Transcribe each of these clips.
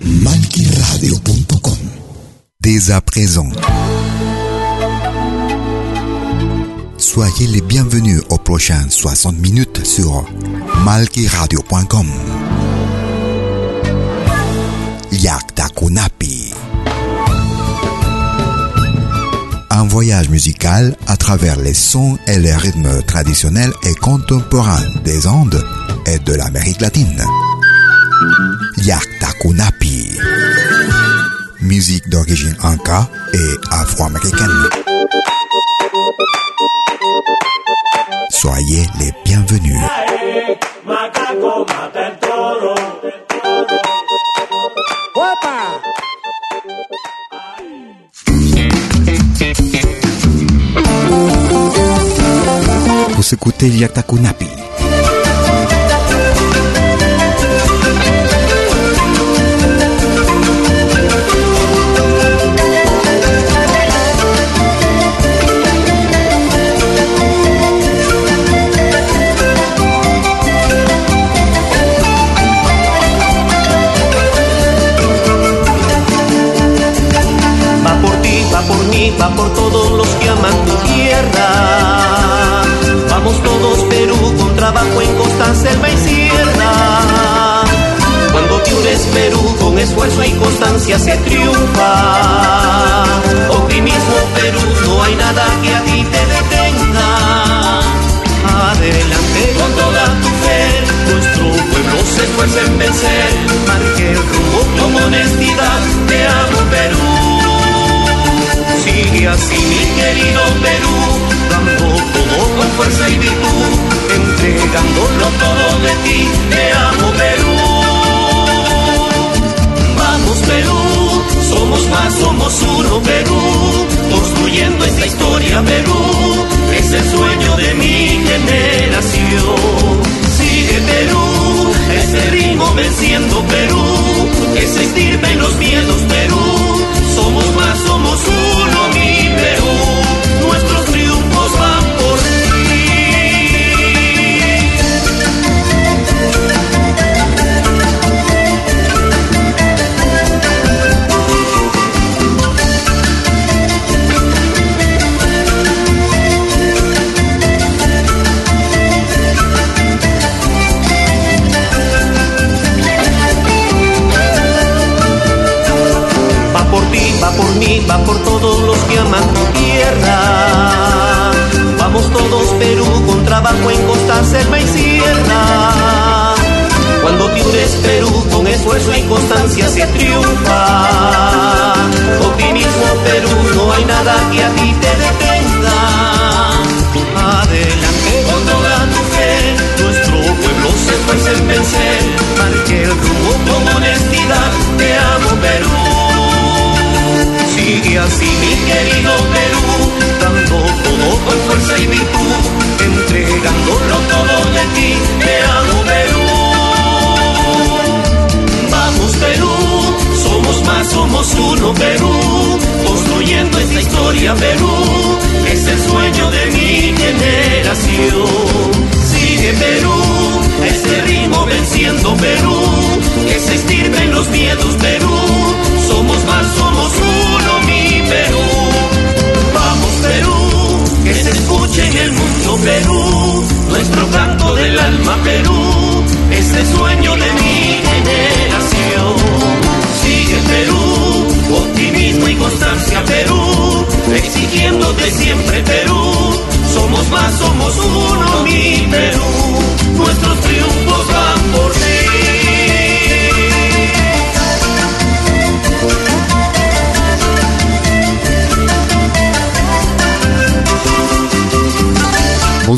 Malquiradio.com Dès à présent. Soyez les bienvenus aux prochaines 60 minutes sur malquiradio.com. Yakta Kunapi. Un voyage musical à travers les sons et les rythmes traditionnels et contemporains des Andes et de l'Amérique latine. Yaktakunapi. Musique d'origine anka et afro-américaine. Soyez les bienvenus. Pour s'écouter Yaktakunapi. Va por todos los que aman tu tierra. Vamos todos Perú con trabajo en costa, selva y sierra. Cuando te unes Perú con esfuerzo y constancia se triunfa. Optimismo Perú, no hay nada que así mi querido Perú, dando todo con fuerza y virtud, entregándolo todo de ti, te amo Perú. Vamos Perú, somos más, somos uno Perú, construyendo esta historia Perú, es el sueño de mi generación. Sigue Perú, ese ritmo venciendo Perú, que se estirpen los miedos Perú, somos más, somos por todos los que aman tu tierra. Vamos todos Perú con trabajo en costa, selva y sierra. Cuando te Perú con esfuerzo y constancia se triunfa. Optimismo Perú, no hay nada que a ti te detenga. Adelante con toda tu fe, nuestro pueblo se esfuerza en vencer. Marque el rumbo con honestidad, te amo Perú. Sigue así mi querido Perú, dando todo con fuerza y virtud,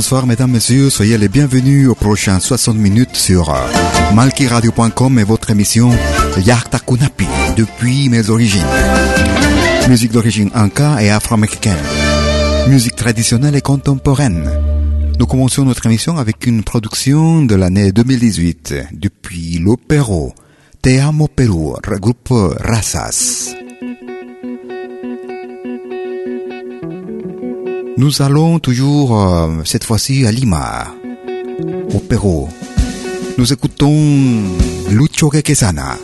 Bonsoir mesdames, messieurs, soyez les bienvenus aux prochains 60 minutes sur euh, malkiradio.com et votre émission Yarta Kunapi, depuis mes origines. Musique d'origine inca et afro-américaine. Musique traditionnelle et contemporaine. Nous commençons notre émission avec une production de l'année 2018 depuis l'Opéro Te Amo Perú, groupe Razas. Nous allons toujours, euh, cette fois-ci, à Lima, au Pérou. Nous écoutons Lucho Quequesana,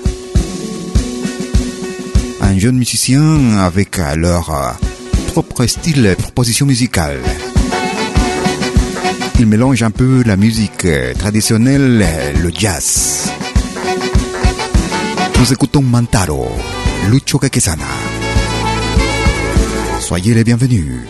un jeune musicien avec euh, leur euh, propre style et proposition musicale. Il mélange un peu la musique traditionnelle, le jazz. Nous écoutons Mantaro, Lucho Quequesana. Soyez les bienvenus.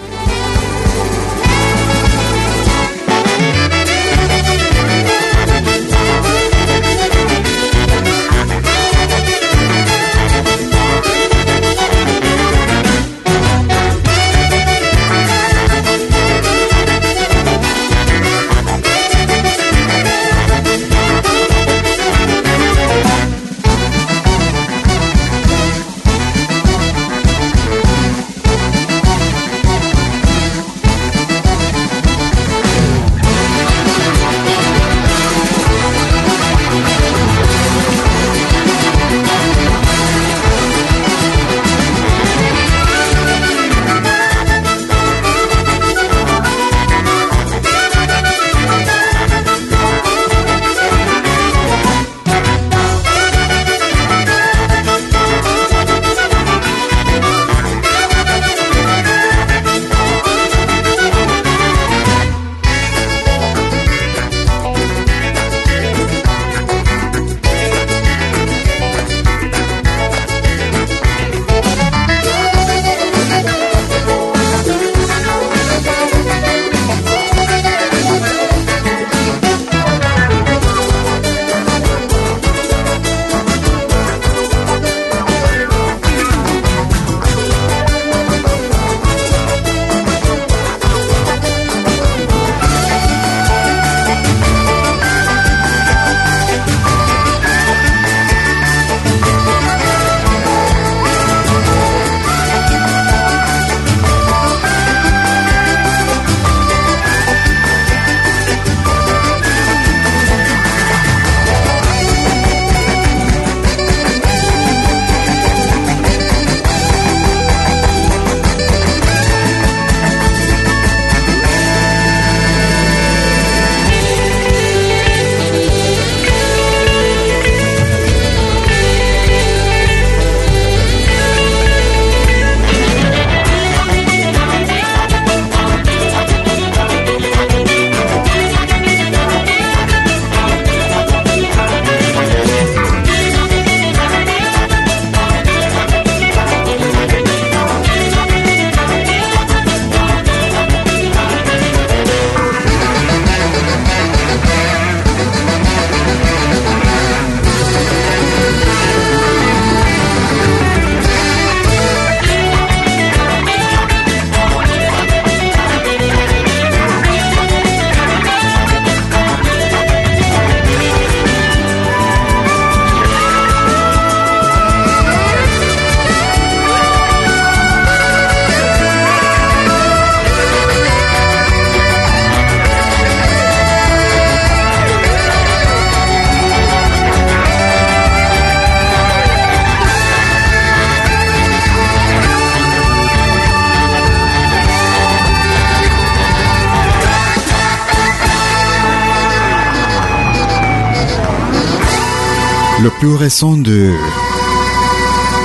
Plus récent de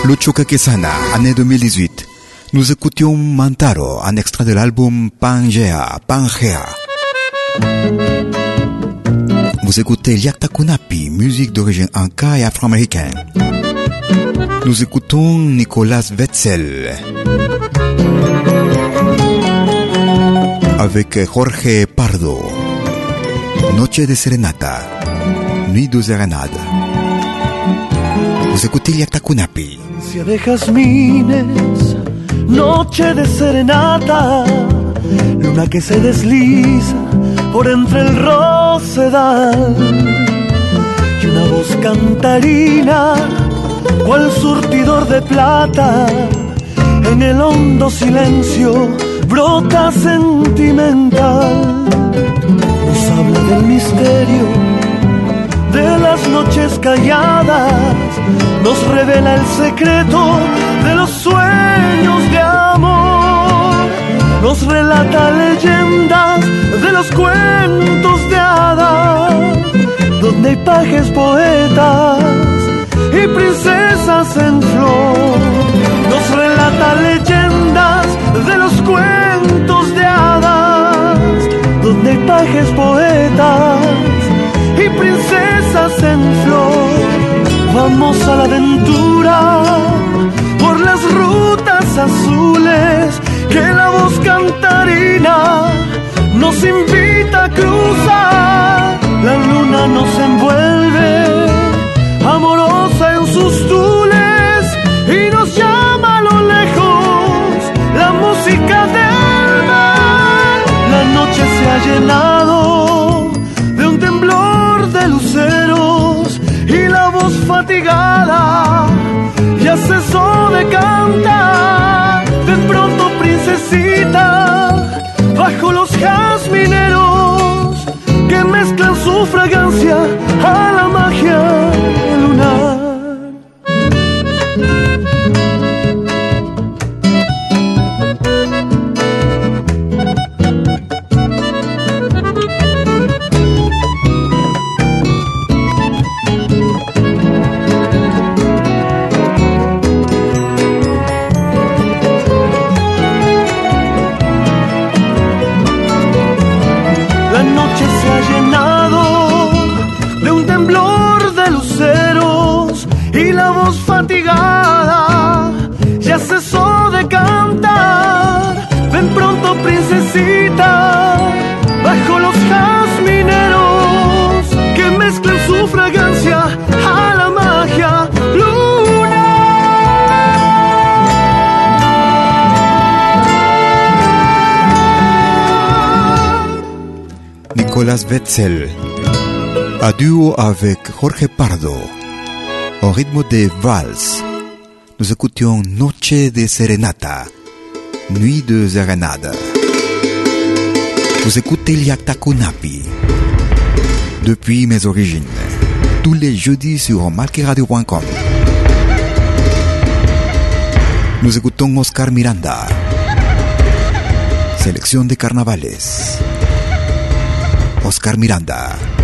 Lucho année 2018. Nous écoutions Mantaro, un extrait de l'album Pangea, Pangea. Vous écoutez Liakta Kunapi, musique d'origine inca et afro-américaine. Nous écoutons Nicolas Wetzel. Avec Jorge Pardo. Noche de Serenata. Nuit de Serenade. Vous écoutez Liakta Kunapi. de jazmines, noche de serenata, luna que se desliza por entre el rosedal y una voz cantarina, cual surtidor de plata, en el hondo silencio brota sentimental. Nos habla del misterio de las noches calladas, nos revela el secreto de los sueños de amor, nos relata leyendas de los cuentos de hadas, donde hay pajes poetas y princesas en flor, nos relata leyendas de los cuentos de hadas, donde hay pajes poetas y princesas en flor. Vamos a la aventura por las rutas azules que la voz cantarina nos invita a cruzar. La luna nos envuelve, amorosa en sus tules, y nos llama a lo lejos la música del mar. La noche se ha llenado ya cesó de cantar. De pronto, princesita, bajo los jazmineros que mezclan su fragancia a Nicolas à duo avec Jorge Pardo, au rythme de valse. Nous écoutions Noche de Serenata, Nuit de Serenade. Vous écoutez Liakta Kunapi, depuis mes origines, tous les jeudis sur malkiradio.com. Nous écoutons Oscar Miranda, Selección de Carnavales. Oscar Miranda.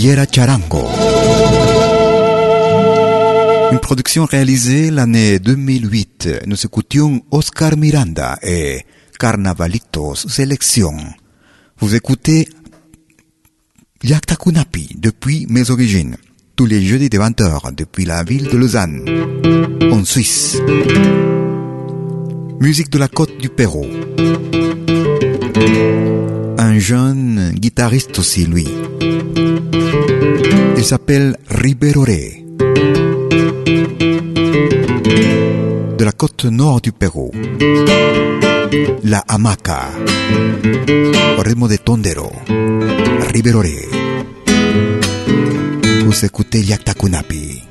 Cordillera Charango. Une production réalisée l'année 2008. Nous écoutions Oscar Miranda et Carnavalitos Sélection. Vous écoutez Yakta Kunapi depuis mes origines. Tous les jeudis de 20h depuis la ville de Lausanne, en Suisse. Musique de la côte du Pérou un jeune guitariste aussi, lui. Il s'appelle Riberoré. De la côte nord du Pérou. La hamaca. Au de tondero. Riberoré. Vous écoutez Yaktakunapi.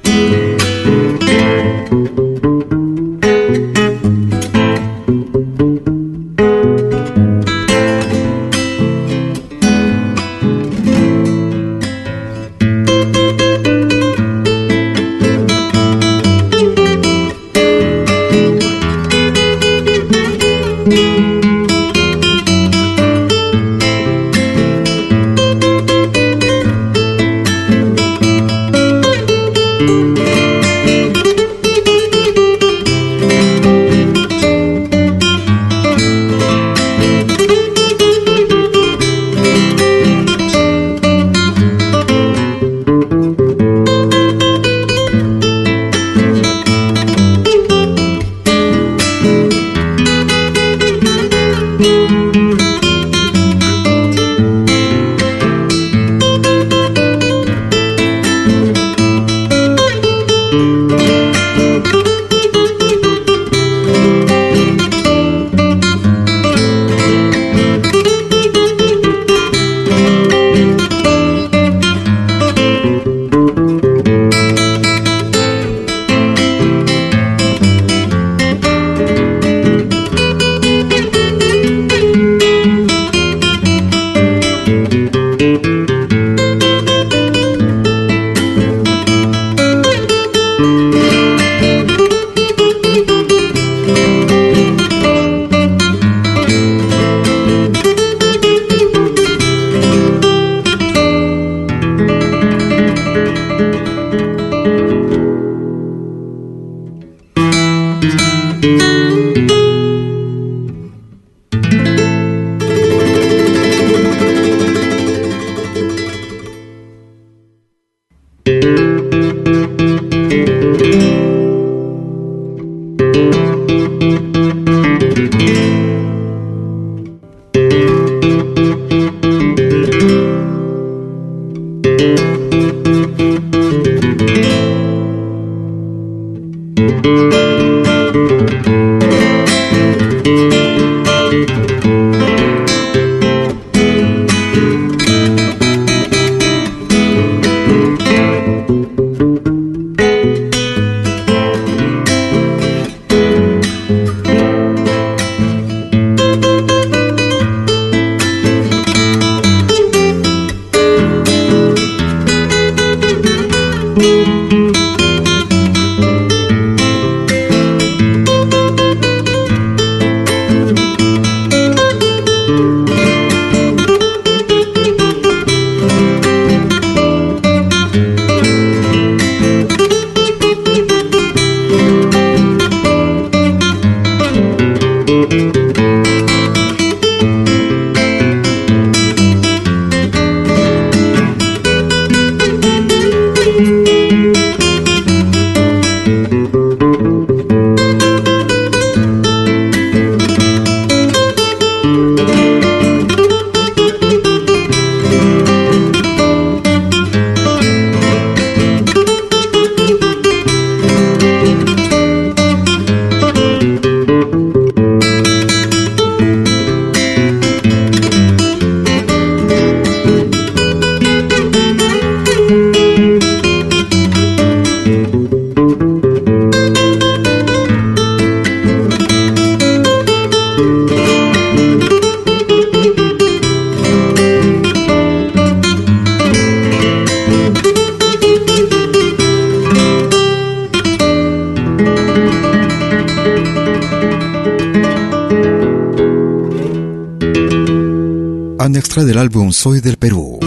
Un extrait de l'album Soy del Perú.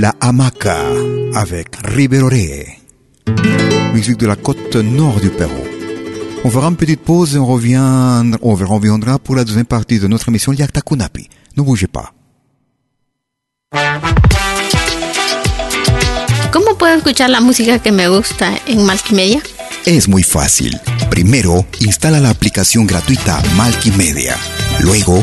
La Hamaca avec Riveroré. Musique de la côte nord du Pérou. On fera une petite pause et on, revient, on reviendra pour la deuxième partie de notre émission Yakta Kunapi. Ne bougez pas. ¿Cómo puedo escuchar la música que me gusta en Multimedia? Es muy fácil. Primero, instala la aplicación gratuita Multimedia. Luego,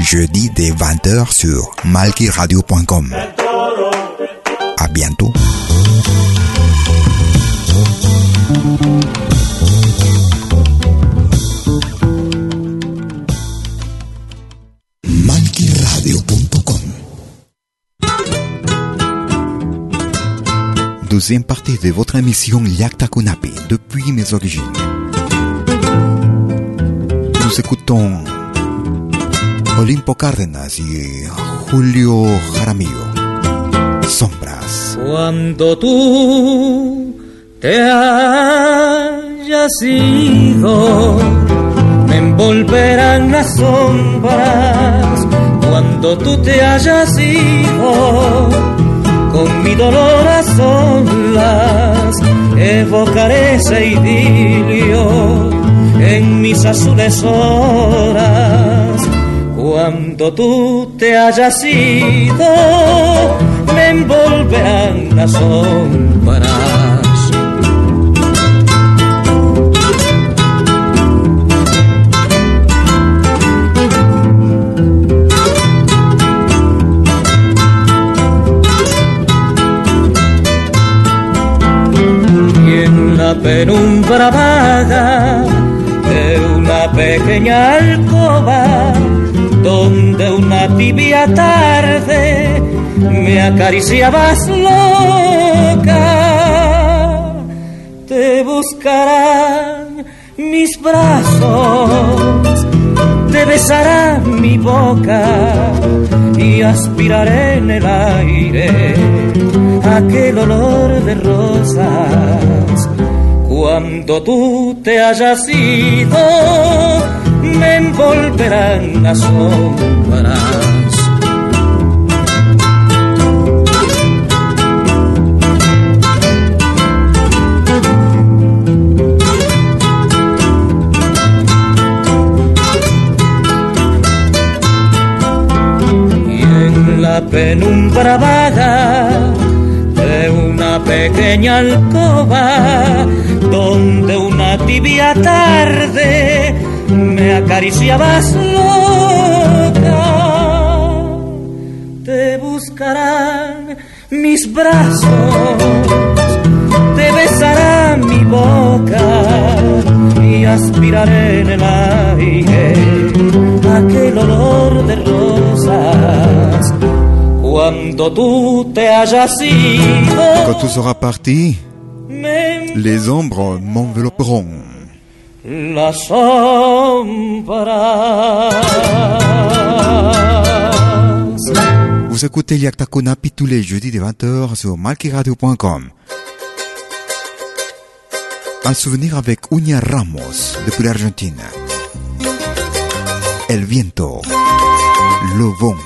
jeudi dès 20h sur malkiradio.com. À bientôt. Deuxième partie de votre émission Liakta Kunapi, depuis mes origines. Nous écoutons Olimpo Cárdenas y Julio Jaramillo. Sombras. Cuando tú te hayas ido, me envolverán las sombras. Cuando tú te hayas ido, con mi dolor a solas, evocaré ese idilio en mis azules horas. Cuando tú te hayas ido, me envolverán las sombras. En la penumbra vaga de una pequeña alcoba, donde una tibia tarde me acariciabas loca, te buscarán mis brazos, te besará mi boca y aspiraré en el aire aquel olor de rosas. Cuando tú te hayas ido, me envolverán las sombras. Y en la penumbra vaga de una pequeña alcoba, donde una tibia tarde acariciabas loca, te buscarán mis brazos, te besará mi boca y aspiraré en el aire aquel olor de rosas. Cuando tú te hayas ido, Quand tout sera parti, les ombres m'envelopperont. La sombra. Vous écoutez Liakta Kunapi tous les jeudis de 20h sur malkiradio.com. Un souvenir avec Unia Ramos depuis l'Argentine. El viento. Le vent.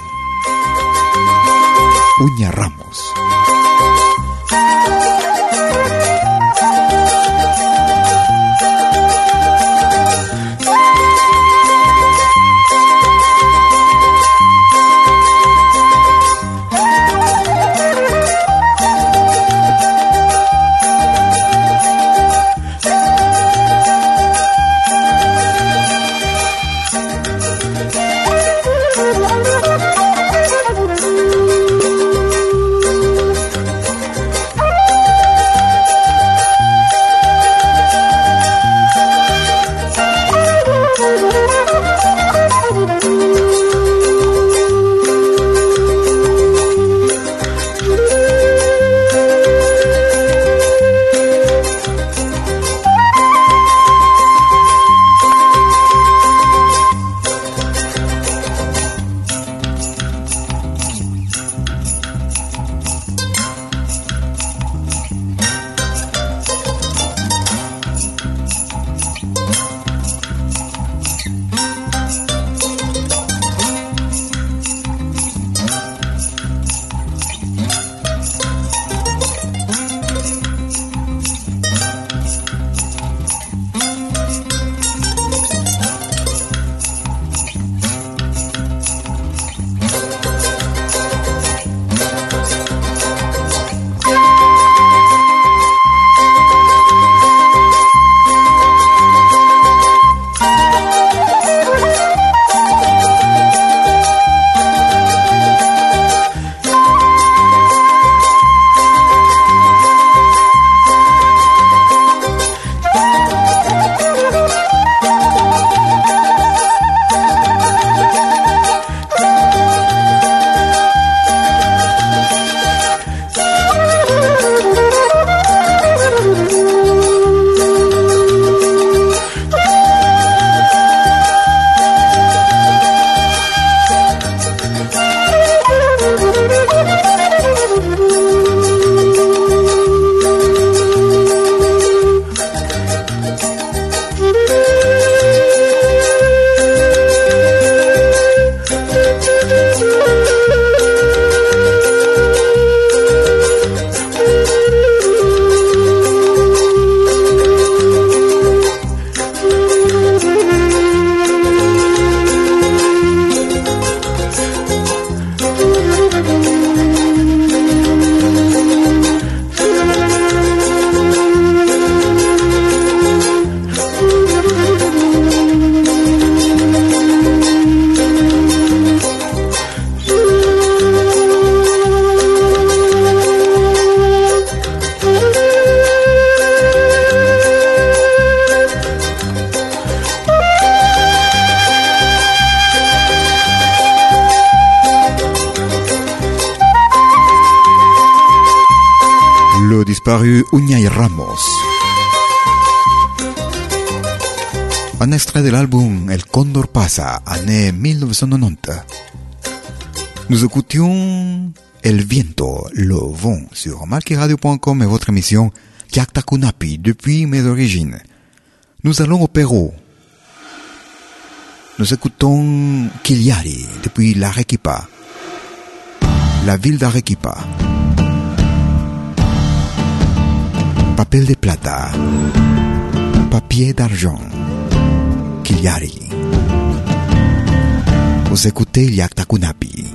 Uña Ramos. Ramos. Un extrait de l'album El Condor Pasa, année 1990. Nous écoutions El Viento, le vent sur malkiradio.com et votre émission Kunapi depuis mes origines. Nous allons au Pérou. Nous écoutons Kiliari depuis l'Arequipa, la ville d'Arequipa. Papel de plata, papier d'argent, Kiliari. Vous écoutez Kunapi.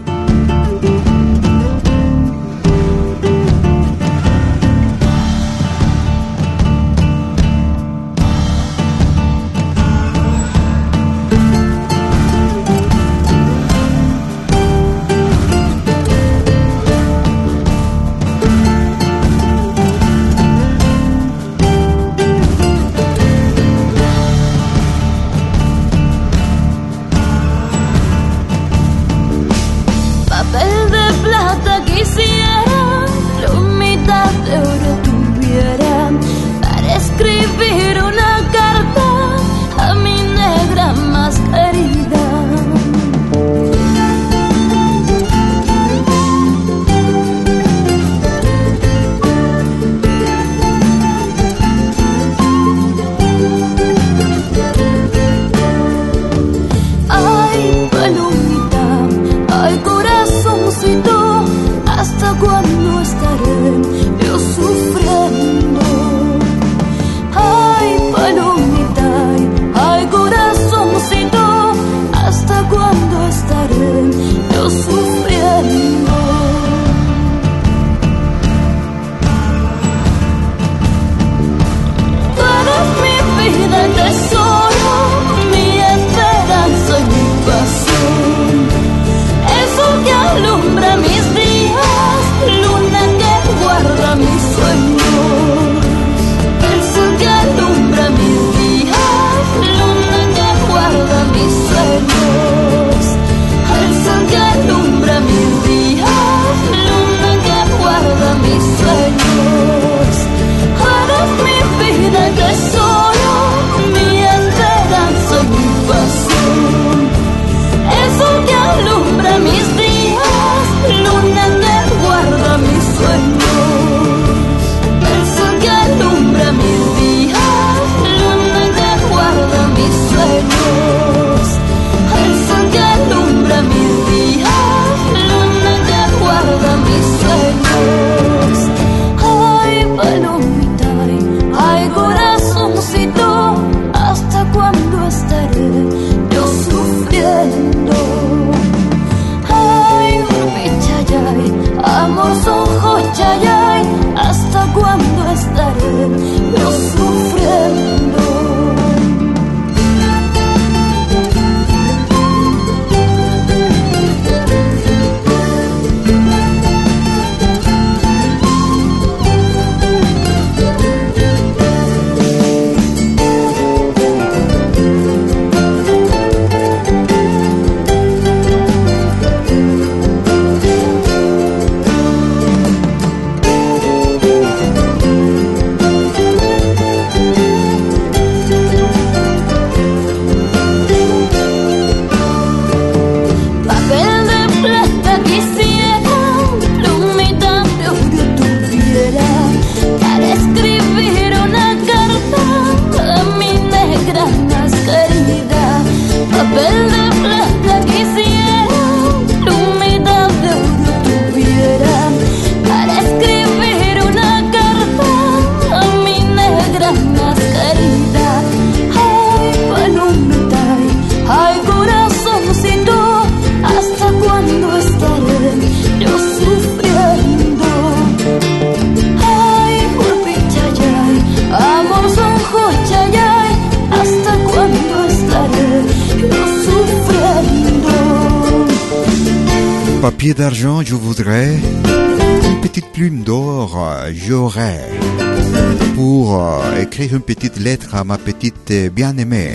À ma petite bien-aimée.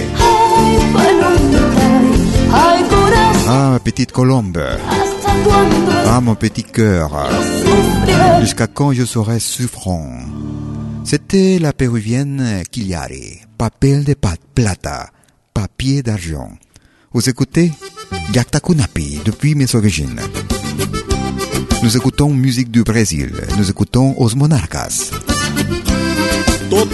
Ah, ma petite colombe. Ah, mon petit cœur, jusqu'à quand je serai souffrant C'était la péruvienne Kiliare, papel de plata, papier d'argent. Vous écoutez Gakta Kunapi depuis mes origines. Nous écoutons musique du Brésil, nous écoutons Os Monarcas.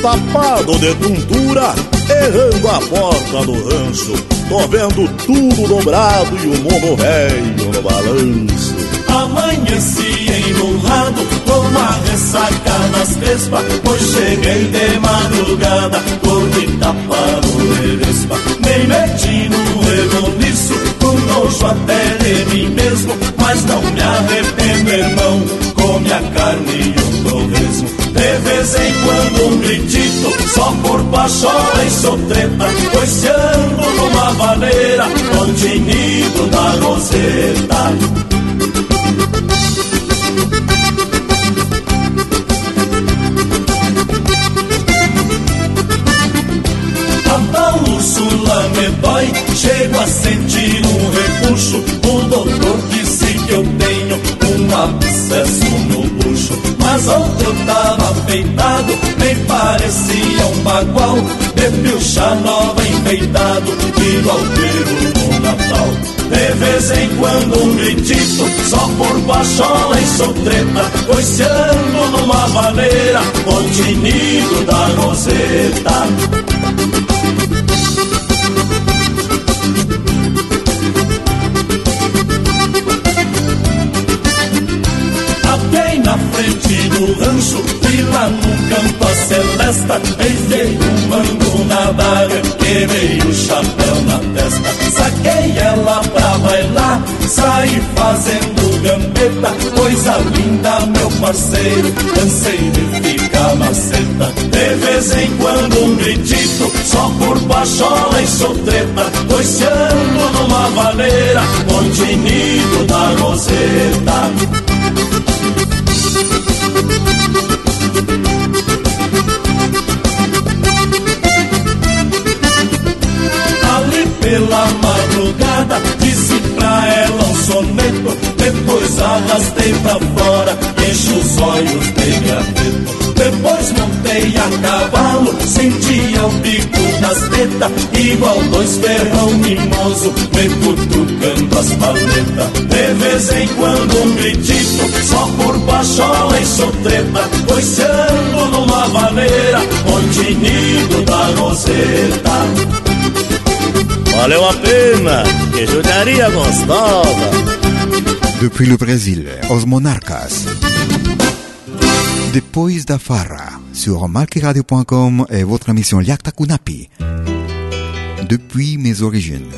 Tapado de tontura, errando a porta do rancho. Tô vendo tudo dobrado e o mundo velho no balanço. Amanheci enrolado com uma ressaca das crespas Pois cheguei de madrugada, cor de tapa no Erespa Nem meti no rebuliço, com nojo até de mim mesmo Mas não me arrependo, irmão, come a carne e o torresmo De vez em quando um gritito, só por pachola e sotreta Pois se ando numa vaneira, continido da roseta Úrsula me dói, chego a sentir um repuxo. O doutor disse que eu tenho um abscesso no bucho. Mas eu tava peitado, nem parecia um bagual. De pilcha nova enfeitado, igual pelo no Natal. De vez em quando um gritito, só por baixola e sotreta. Pois se ando numa vaneira, continido da roseta. Do rancho E lá no canto a celesta Enfiei um mango na daga Queimei o chapéu na testa. Saquei ela pra bailar Saí fazendo gambeta Coisa linda meu parceiro Cansei de ficar maceta. De vez em quando um gritito Só por baixola e sotreta Pois se ando numa vaneira Continido da roseta pela madrugada Disse pra ela um soneto Depois arrastei pra fora Encho os olhos de graveto depois montei a cavalo, sentia o bico das tetas, igual dois ferrão mimoso, me cutucando as paletas. De vez em quando um gritito, só por baixola e sotreta, pois se ando numa vaneira, continido da roseta. Depuis le Brésil, Os Monarcas. Depois da Farra, sur malkiradio.com et votre émission Liakta Kunapi. Depuis mes origines.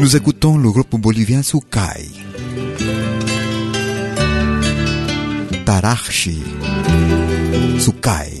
Nous écoutons le groupe bolivien Sukai. Tarachi. Sukai.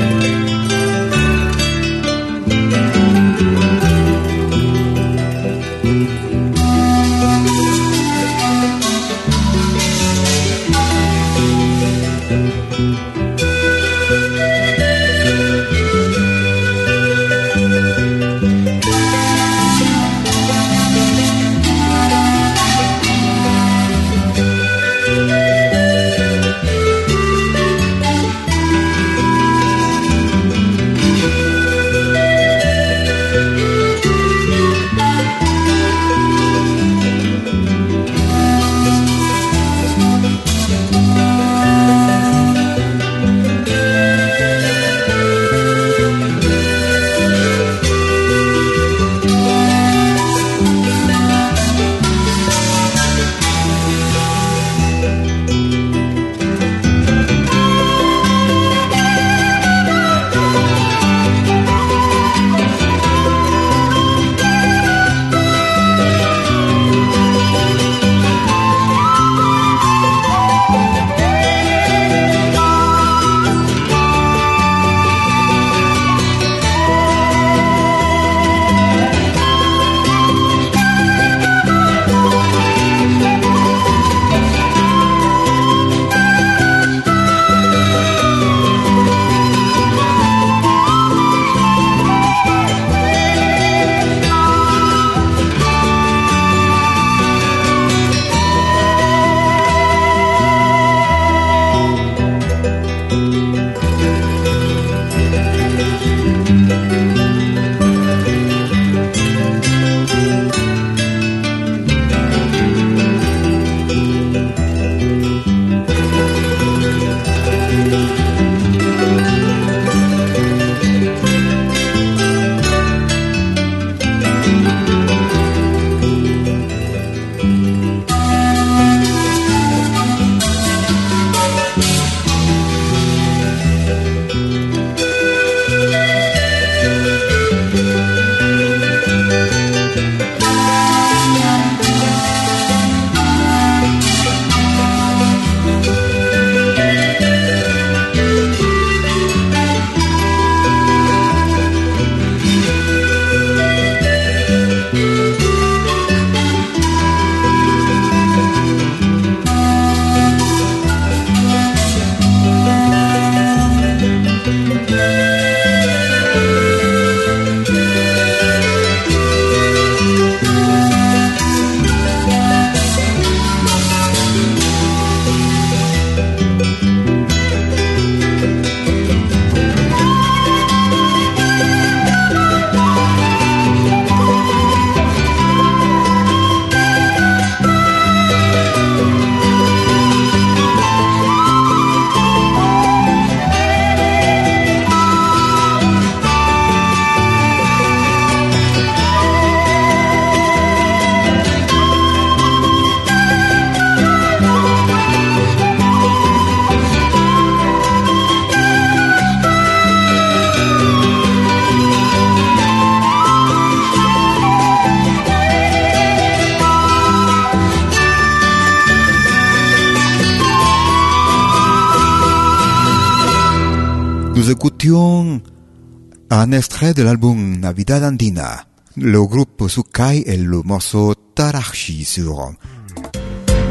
Un extrait de l'album Navidad Andina. Le groupe Sukai et le morceau Tarachi sur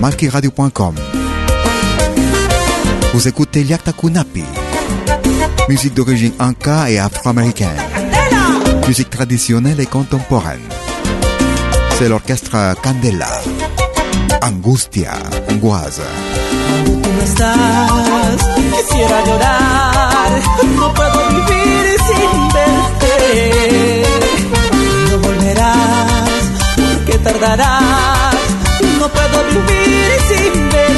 malkiradio.com. Vous écoutez Liakta Kunapi, musique d'origine inca et afro-américaine, musique traditionnelle et contemporaine. C'est l'orchestre Candela, Angustia, Angoise. Porque tardarás, no puedo vivir sin verte.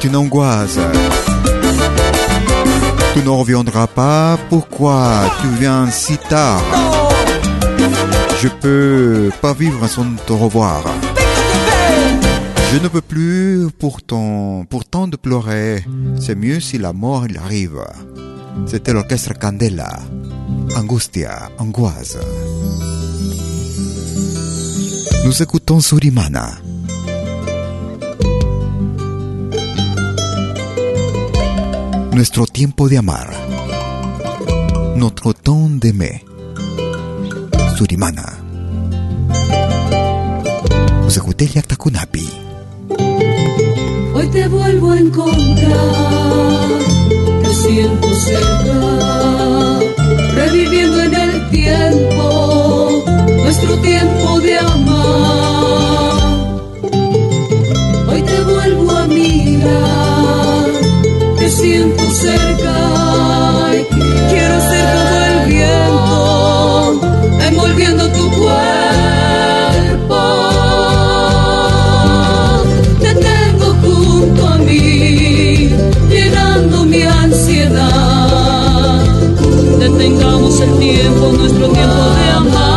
C'est une angoisse. Tu ne reviendras pas. Pourquoi tu viens si tard? Je peux pas vivre sans te revoir. Je ne peux plus pourtant, pourtant de pleurer. C'est mieux si la mort arrive. C'était l'orchestre Candela. Angustia, angoisse. Nous écoutons Surimana. Nuestro tiempo de amar. Notre temps d'aimer. Surimana. Vous écoutez Liakta Kunapi. Hoy te vuelvo a encontrar, te siento cerca, reviviendo en el tiempo, nuestro tiempo de amar. Hoy te vuelvo a mirar, siento cerca, quiero ser como el viento, envolviendo tu cuerpo. Te tengo junto a mí, llenando mi ansiedad. Detengamos el tiempo, nuestro tiempo de amar.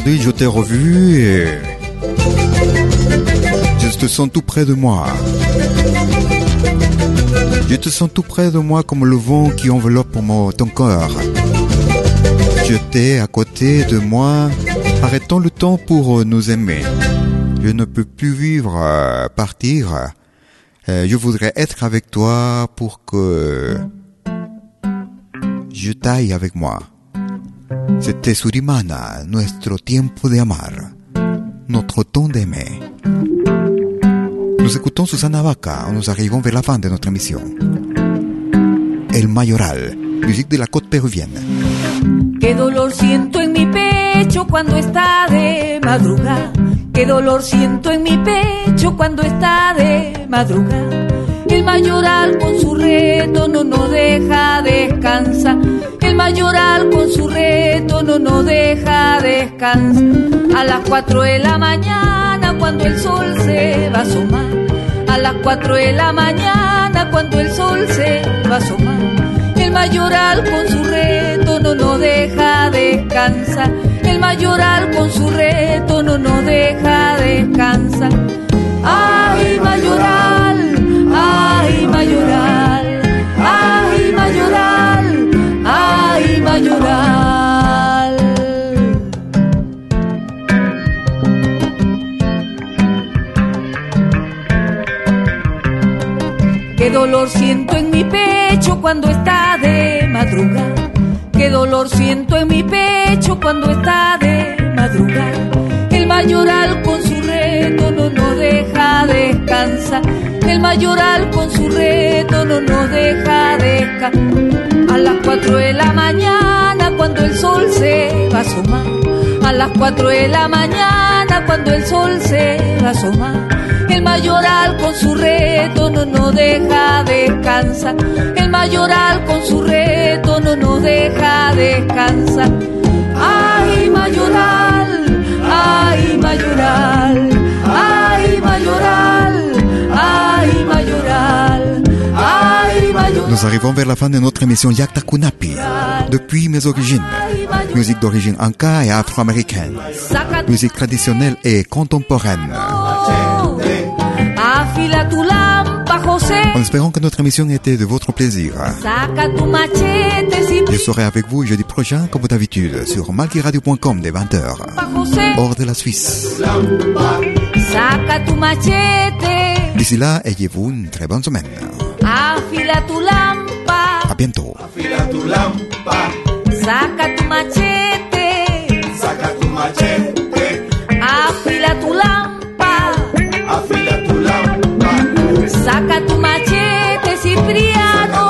Aujourd'hui, je t'ai revu et je te sens tout près de moi. Je te sens tout près de moi comme le vent qui enveloppe ton corps. Je t'ai à côté de moi, arrêtons le temps pour nous aimer. Je ne peux plus vivre, partir. Euh, je voudrais être avec toi pour que je taille avec moi. C'était Surimana, nuestro tiempo de amar, notre temps d'aimer. Nous écoutons Susana Vaca, nous arrivons vers la fin de notre émission. El Mayoral, musique de la côte péruvienne. Qué dolor siento en mi pecho cuando está de madrugada. Qué dolor siento en mi pecho cuando está de madrugada. El mayoral con su reto no nos deja descansar. El mayoral con su reto no nos deja descansar. A las 4 de la mañana cuando el sol se va a asomar. A las 4 de la mañana cuando el sol se va a asomar. El mayoral con su reto no nos deja descansar. El mayoral con su reto no nos deja descansar. Dolor siento en mi pecho cuando está de madrugada. Qué dolor siento en mi pecho cuando está de madrugada. El mayoral con su reto no nos deja descansar. El mayoral con su reto no nos deja descansar. A las 4 de la mañana cuando el sol se va a asomar. A las 4 de la mañana cuando el sol se va a asomar. Mayoral con su reto no nos deja descansar. El mayoral con su reto no nos deja descansar. Ay, mayoral, ay, mayoral, ay, mayoral, ay, mayoral, ay, mayoral. Nous arrivons vers la fin de notre émission Yakta Kunapi. Depuis mes origines, musique d'origine anka et afro-américaine, musique traditionnelle et contemporaine. Afila tu lampa, José. En espérant que notre émission était de votre plaisir. Saca tu machete, si Je serai avec vous jeudi prochain, comme d'habitude, sur malkiradio.com dès 20h, José. hors de la Suisse. Saca tu machete, D'ici là, ayez-vous une très bonne semaine. afila tu lampa. À bientôt. Saca tu machete, afila